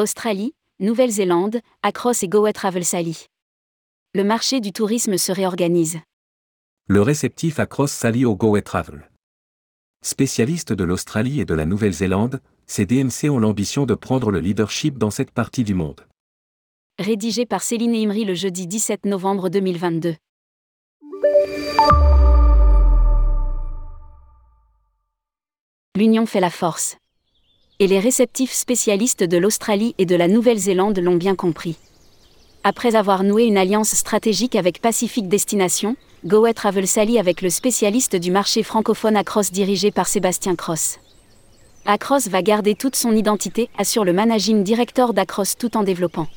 Australie, Nouvelle-Zélande, Across et Goa Travel Sally. Le marché du tourisme se réorganise. Le réceptif Across Sally au Goa Travel. Spécialistes de l'Australie et de la Nouvelle-Zélande, ces DMC ont l'ambition de prendre le leadership dans cette partie du monde. Rédigé par Céline Imri le jeudi 17 novembre 2022. L'union fait la force. Et les réceptifs spécialistes de l'Australie et de la Nouvelle-Zélande l'ont bien compris. Après avoir noué une alliance stratégique avec Pacific Destination, Goet Travel Sally avec le spécialiste du marché francophone Across dirigé par Sébastien Cross. Across va garder toute son identité, assure le managing director d'Across tout en développant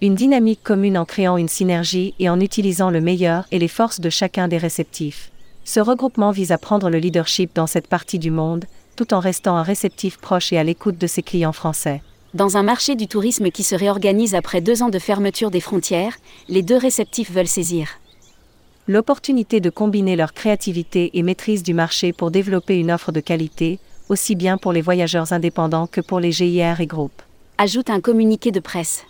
une dynamique commune en créant une synergie et en utilisant le meilleur et les forces de chacun des réceptifs. Ce regroupement vise à prendre le leadership dans cette partie du monde, tout en restant un réceptif proche et à l'écoute de ses clients français. Dans un marché du tourisme qui se réorganise après deux ans de fermeture des frontières, les deux réceptifs veulent saisir l'opportunité de combiner leur créativité et maîtrise du marché pour développer une offre de qualité, aussi bien pour les voyageurs indépendants que pour les GIR et groupes. Ajoute un communiqué de presse.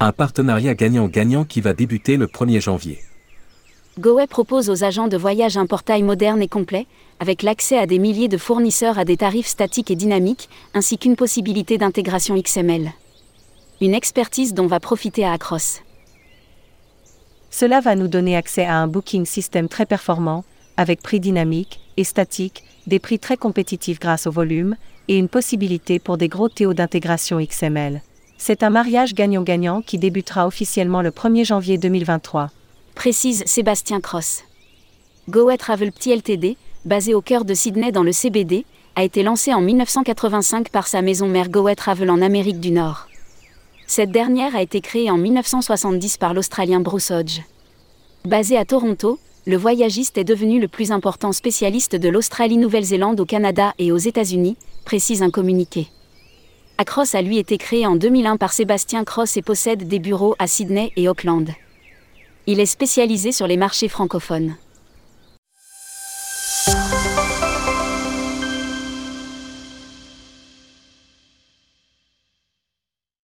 Un partenariat gagnant-gagnant qui va débuter le 1er janvier. GoWay propose aux agents de voyage un portail moderne et complet, avec l'accès à des milliers de fournisseurs à des tarifs statiques et dynamiques, ainsi qu'une possibilité d'intégration XML. Une expertise dont va profiter à Across. Cela va nous donner accès à un booking système très performant, avec prix dynamique et statique, des prix très compétitifs grâce au volume, et une possibilité pour des gros théos d'intégration XML. C'est un mariage gagnant-gagnant qui débutera officiellement le 1er janvier 2023. Précise Sébastien Cross. Goet Travel Petit Ltd, basé au cœur de Sydney dans le CBD, a été lancé en 1985 par sa maison mère Goet Travel en Amérique du Nord. Cette dernière a été créée en 1970 par l'Australien Bruce Hodge. Basé à Toronto, le voyagiste est devenu le plus important spécialiste de l'Australie-Nouvelle-Zélande au Canada et aux États-Unis, précise un communiqué. Across a lui été créé en 2001 par Sébastien Cross et possède des bureaux à Sydney et Auckland. Il est spécialisé sur les marchés francophones.